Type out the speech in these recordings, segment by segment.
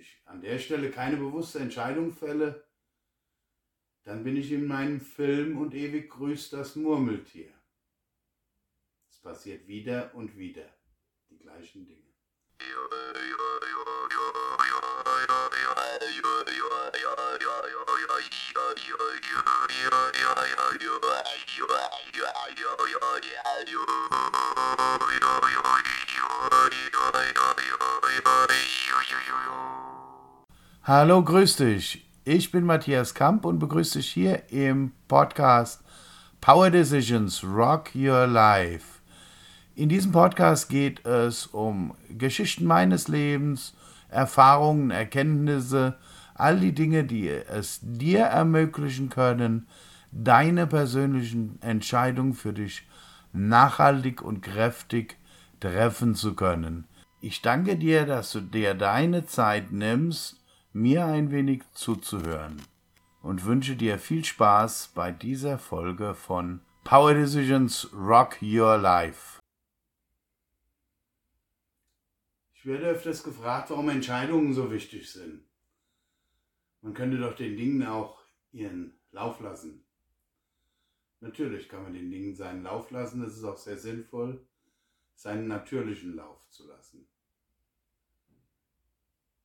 ich an der Stelle keine bewusste Entscheidung fälle, dann bin ich in meinem Film und ewig grüßt das Murmeltier. Es passiert wieder und wieder die gleichen Dinge. Hallo, grüß dich. Ich bin Matthias Kamp und begrüße dich hier im Podcast Power Decisions Rock Your Life. In diesem Podcast geht es um Geschichten meines Lebens, Erfahrungen, Erkenntnisse, all die Dinge, die es dir ermöglichen können, deine persönlichen Entscheidungen für dich nachhaltig und kräftig treffen zu können. Ich danke dir, dass du dir deine Zeit nimmst, mir ein wenig zuzuhören und wünsche dir viel Spaß bei dieser Folge von Power Decisions Rock Your Life. Ich werde öfters gefragt, warum Entscheidungen so wichtig sind. Man könnte doch den Dingen auch ihren Lauf lassen. Natürlich kann man den Dingen seinen Lauf lassen, es ist auch sehr sinnvoll, seinen natürlichen Lauf zu lassen.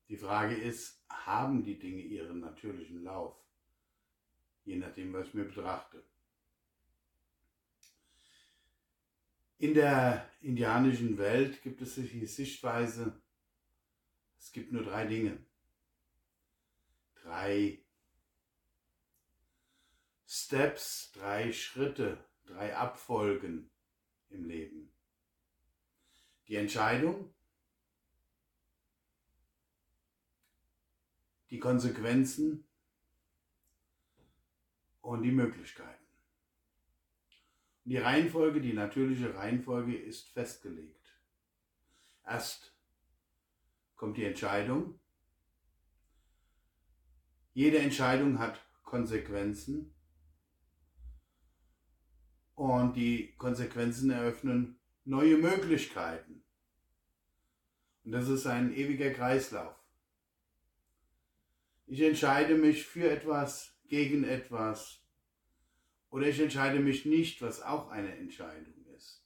Die Frage ist, haben die Dinge ihren natürlichen Lauf? Je nachdem, was ich mir betrachte. In der indianischen Welt gibt es die Sichtweise, es gibt nur drei Dinge. Drei Steps, drei Schritte, drei Abfolgen im Leben. Die Entscheidung, die Konsequenzen und die Möglichkeiten. Die Reihenfolge, die natürliche Reihenfolge ist festgelegt. Erst kommt die Entscheidung. Jede Entscheidung hat Konsequenzen und die Konsequenzen eröffnen neue Möglichkeiten. Und das ist ein ewiger Kreislauf. Ich entscheide mich für etwas, gegen etwas. Oder ich entscheide mich nicht, was auch eine Entscheidung ist.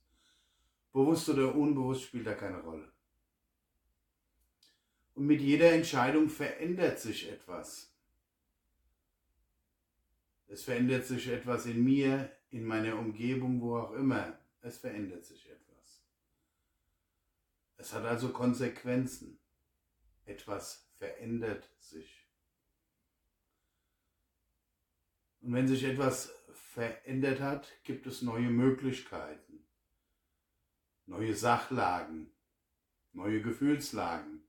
Bewusst oder unbewusst spielt da keine Rolle. Und mit jeder Entscheidung verändert sich etwas. Es verändert sich etwas in mir, in meiner Umgebung, wo auch immer. Es verändert sich etwas. Es hat also Konsequenzen. Etwas verändert sich. Und wenn sich etwas verändert hat, gibt es neue Möglichkeiten, neue Sachlagen, neue Gefühlslagen.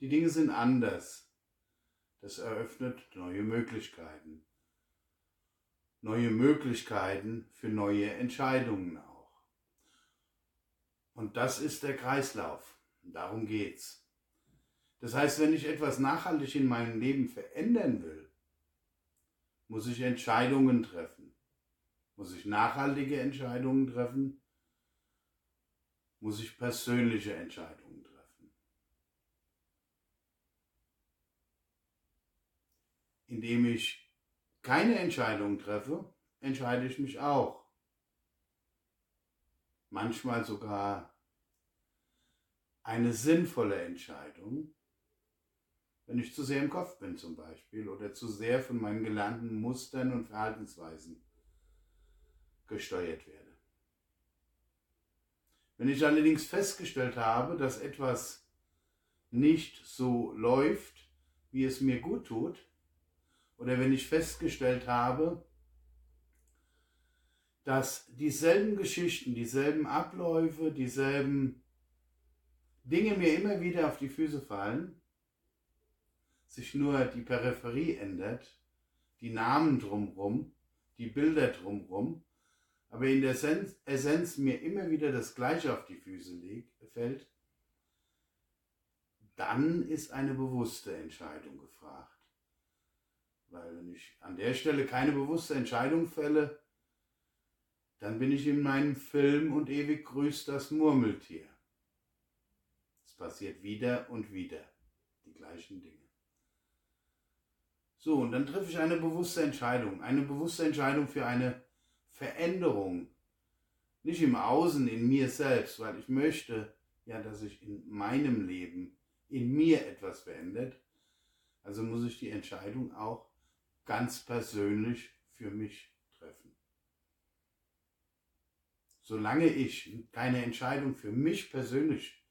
Die Dinge sind anders. Das eröffnet neue Möglichkeiten. Neue Möglichkeiten für neue Entscheidungen auch. Und das ist der Kreislauf. Darum geht's. Das heißt, wenn ich etwas nachhaltig in meinem Leben verändern will, muss ich Entscheidungen treffen. Muss ich nachhaltige Entscheidungen treffen? Muss ich persönliche Entscheidungen treffen? Indem ich keine Entscheidung treffe, entscheide ich mich auch. Manchmal sogar eine sinnvolle Entscheidung, wenn ich zu sehr im Kopf bin zum Beispiel oder zu sehr von meinen gelernten Mustern und Verhaltensweisen gesteuert werde. Wenn ich allerdings festgestellt habe, dass etwas nicht so läuft, wie es mir gut tut, oder wenn ich festgestellt habe, dass dieselben Geschichten, dieselben Abläufe, dieselben Dinge mir immer wieder auf die Füße fallen, sich nur die Peripherie ändert, die Namen drumrum, die Bilder drumrum, aber in der Essenz, mir immer wieder das Gleiche auf die Füße fällt, dann ist eine bewusste Entscheidung gefragt. Weil wenn ich an der Stelle keine bewusste Entscheidung fälle, dann bin ich in meinem Film und ewig grüßt das Murmeltier. Es passiert wieder und wieder die gleichen Dinge. So, und dann treffe ich eine bewusste Entscheidung. Eine bewusste Entscheidung für eine Veränderung. Nicht im Außen, in mir selbst, weil ich möchte ja, dass sich in meinem Leben, in mir etwas verändert. Also muss ich die Entscheidung auch ganz persönlich für mich treffen. Solange ich keine Entscheidung für mich persönlich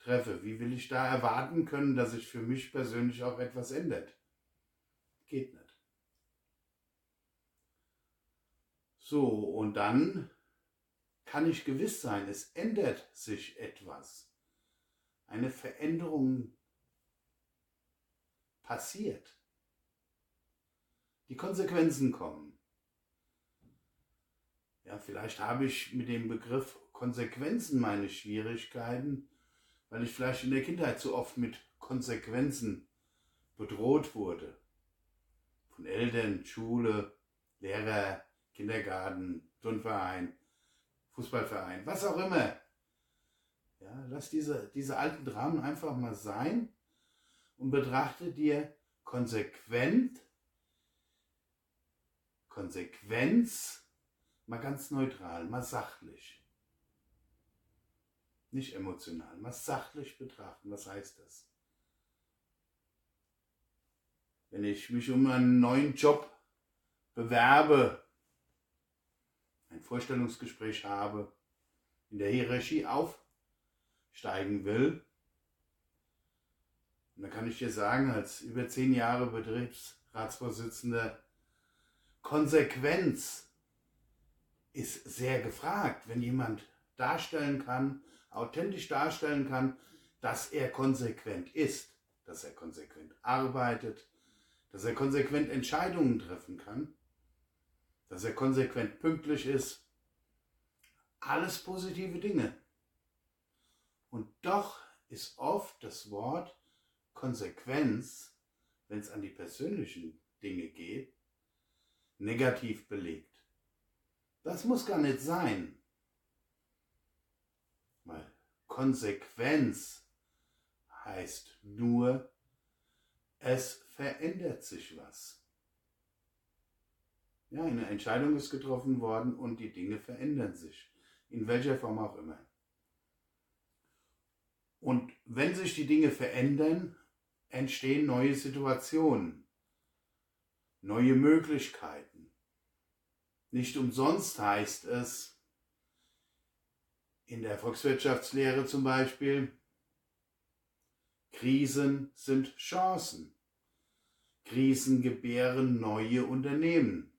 treffe, wie will ich da erwarten können, dass sich für mich persönlich auch etwas ändert? Geht nicht. So, und dann kann ich gewiss sein, es ändert sich etwas. Eine Veränderung passiert. Die Konsequenzen kommen. Ja, vielleicht habe ich mit dem Begriff Konsequenzen meine Schwierigkeiten, weil ich vielleicht in der Kindheit zu oft mit Konsequenzen bedroht wurde. Von Eltern, Schule, Lehrer, Kindergarten, Turnverein, Fußballverein, was auch immer. Ja, lass diese, diese alten Dramen einfach mal sein und betrachte dir konsequent, Konsequenz, mal ganz neutral, mal sachlich. Nicht emotional, mal sachlich betrachten. Was heißt das? Wenn ich mich um einen neuen Job bewerbe, ein Vorstellungsgespräch habe, in der Hierarchie aufsteigen will, und da kann ich dir sagen, als über zehn Jahre Betriebsratsvorsitzender, Konsequenz ist sehr gefragt, wenn jemand darstellen kann, authentisch darstellen kann, dass er konsequent ist, dass er konsequent arbeitet, dass er konsequent Entscheidungen treffen kann dass er konsequent pünktlich ist. Alles positive Dinge. Und doch ist oft das Wort Konsequenz, wenn es an die persönlichen Dinge geht, negativ belegt. Das muss gar nicht sein. Weil Konsequenz heißt nur, es verändert sich was. Ja, eine Entscheidung ist getroffen worden und die Dinge verändern sich. In welcher Form auch immer. Und wenn sich die Dinge verändern, entstehen neue Situationen, neue Möglichkeiten. Nicht umsonst heißt es in der Volkswirtschaftslehre zum Beispiel, Krisen sind Chancen. Krisen gebären neue Unternehmen.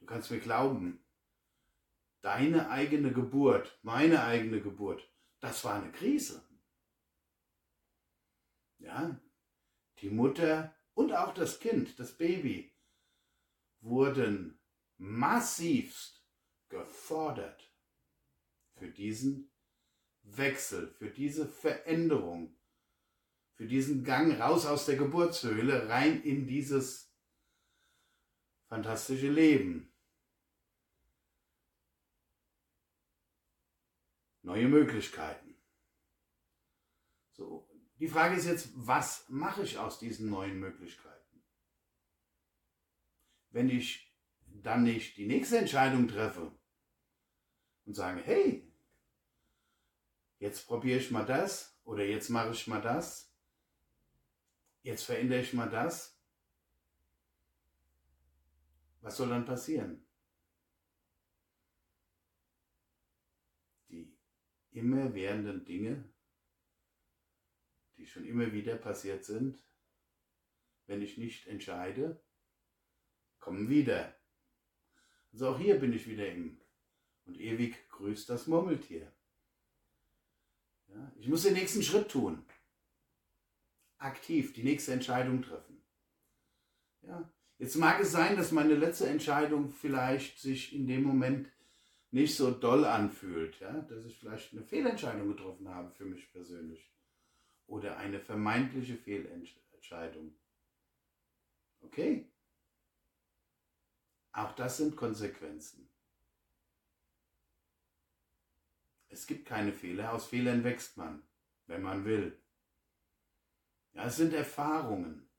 Du kannst mir glauben, deine eigene Geburt, meine eigene Geburt, das war eine Krise. Ja, die Mutter und auch das Kind, das Baby, wurden massivst gefordert für diesen Wechsel, für diese Veränderung, für diesen Gang raus aus der Geburtshöhle rein in dieses fantastische Leben. neue Möglichkeiten. So, die Frage ist jetzt, was mache ich aus diesen neuen Möglichkeiten? Wenn ich dann nicht die nächste Entscheidung treffe und sage, hey, jetzt probiere ich mal das oder jetzt mache ich mal das, jetzt verändere ich mal das, was soll dann passieren? immer währenden Dinge, die schon immer wieder passiert sind, wenn ich nicht entscheide, kommen wieder. Also auch hier bin ich wieder im und ewig grüßt das Murmeltier. Ja, ich muss den nächsten Schritt tun. Aktiv die nächste Entscheidung treffen. Ja, jetzt mag es sein, dass meine letzte Entscheidung vielleicht sich in dem Moment nicht so doll anfühlt, ja, dass ich vielleicht eine Fehlentscheidung getroffen habe für mich persönlich oder eine vermeintliche Fehlentscheidung. Okay? Auch das sind Konsequenzen. Es gibt keine Fehler, aus Fehlern wächst man. wenn man will. Ja, es sind Erfahrungen.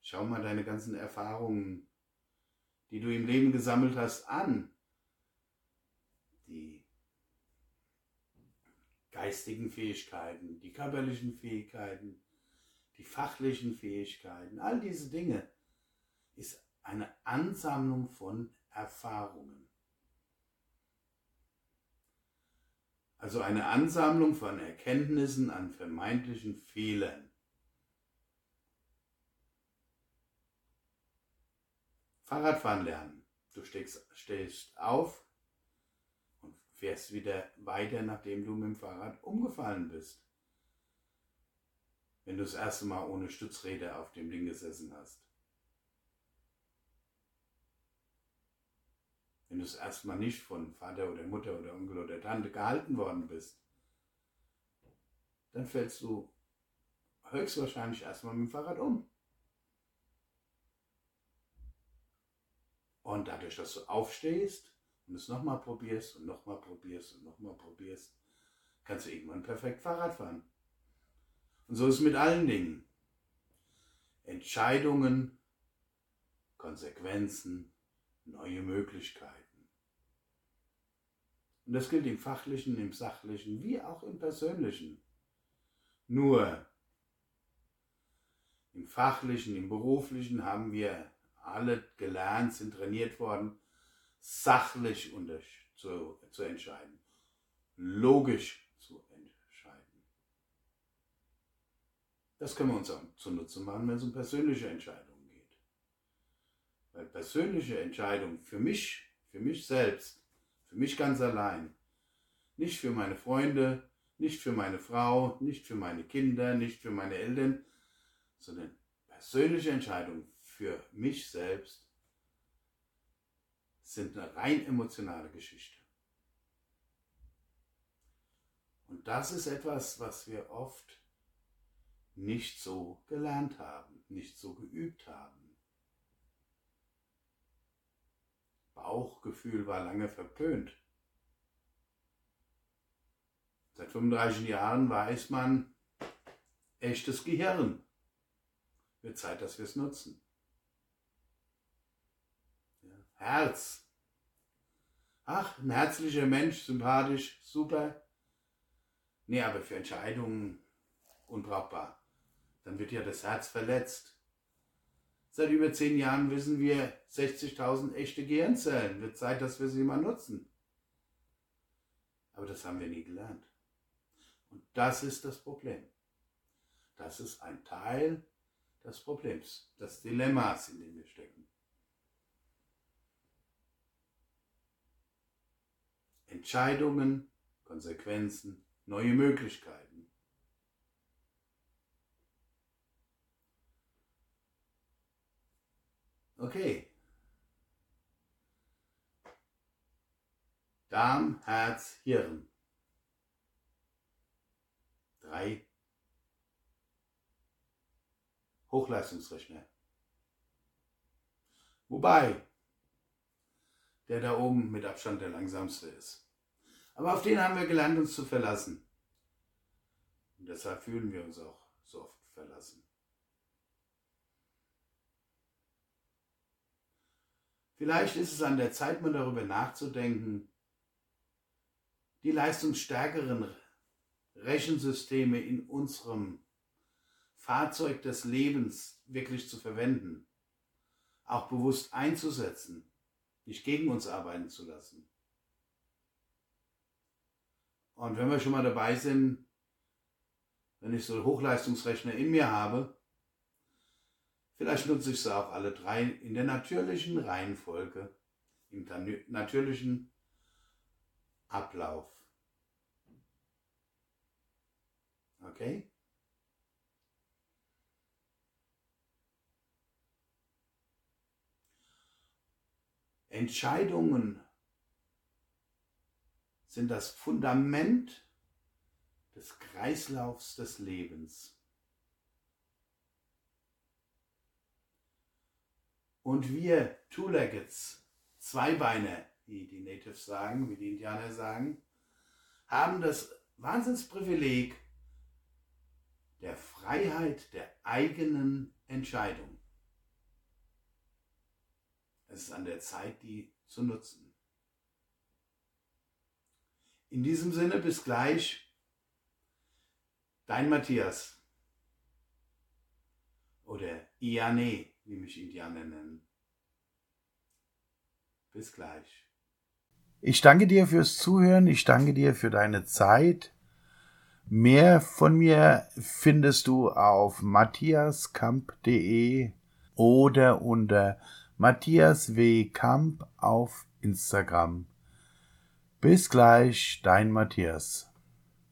Schau mal deine ganzen Erfahrungen, die du im Leben gesammelt hast, an. Die geistigen Fähigkeiten, die körperlichen Fähigkeiten, die fachlichen Fähigkeiten, all diese Dinge ist eine Ansammlung von Erfahrungen. Also eine Ansammlung von Erkenntnissen an vermeintlichen Fehlern. Fahrradfahren lernen. Du stehst, stehst auf und fährst wieder weiter, nachdem du mit dem Fahrrad umgefallen bist. Wenn du das erste Mal ohne Stützräder auf dem Ding gesessen hast. Wenn du das erste Mal nicht von Vater oder Mutter oder Onkel oder Tante gehalten worden bist, dann fällst du höchstwahrscheinlich erstmal mit dem Fahrrad um. Und dadurch, dass du aufstehst und es nochmal probierst und nochmal probierst und nochmal probierst, kannst du irgendwann perfekt Fahrrad fahren. Und so ist es mit allen Dingen. Entscheidungen, Konsequenzen, neue Möglichkeiten. Und das gilt im fachlichen, im sachlichen, wie auch im persönlichen. Nur im fachlichen, im beruflichen haben wir alle gelernt, sind trainiert worden, sachlich zu, zu entscheiden, logisch zu entscheiden. Das können wir uns auch zunutze machen, wenn es um persönliche Entscheidungen geht. Weil persönliche Entscheidungen für mich, für mich selbst, für mich ganz allein, nicht für meine Freunde, nicht für meine Frau, nicht für meine Kinder, nicht für meine Eltern, sondern persönliche Entscheidungen für mich selbst sind eine rein emotionale Geschichte. Und das ist etwas, was wir oft nicht so gelernt haben, nicht so geübt haben. Bauchgefühl war lange verpönt. Seit 35 Jahren weiß man, echtes Gehirn. Wird Zeit, dass wir es nutzen. Herz. Ach, ein herzlicher Mensch, sympathisch, super. Nee, aber für Entscheidungen unbrauchbar. Dann wird ja das Herz verletzt. Seit über zehn Jahren wissen wir 60.000 echte Gehirnzellen. Wird Zeit, dass wir sie mal nutzen. Aber das haben wir nie gelernt. Und das ist das Problem. Das ist ein Teil des Problems, des Dilemmas, in dem wir stecken. Entscheidungen, Konsequenzen, neue Möglichkeiten. Okay. Darm, Herz, Hirn. Drei Hochleistungsrechner. Wobei der da oben mit Abstand der langsamste ist. Aber auf den haben wir gelernt, uns zu verlassen. Und deshalb fühlen wir uns auch so oft verlassen. Vielleicht ist es an der Zeit, mal darüber nachzudenken, die leistungsstärkeren Rechensysteme in unserem Fahrzeug des Lebens wirklich zu verwenden, auch bewusst einzusetzen nicht gegen uns arbeiten zu lassen. Und wenn wir schon mal dabei sind, wenn ich so Hochleistungsrechner in mir habe, vielleicht nutze ich sie auch alle drei in der natürlichen Reihenfolge, im natürlichen Ablauf. Okay? Entscheidungen sind das Fundament des Kreislaufs des Lebens. Und wir Two-Leggeds, Zweibeiner, wie die Natives sagen, wie die Indianer sagen, haben das Wahnsinnsprivileg der Freiheit der eigenen Entscheidung. Es ist an der Zeit, die zu nutzen. In diesem Sinne, bis gleich. Dein Matthias. Oder Iane, wie mich Indianer nennen. Bis gleich. Ich danke dir fürs Zuhören, ich danke dir für deine Zeit. Mehr von mir findest du auf matthiaskamp.de oder unter Matthias W. Kamp auf Instagram. Bis gleich, dein Matthias.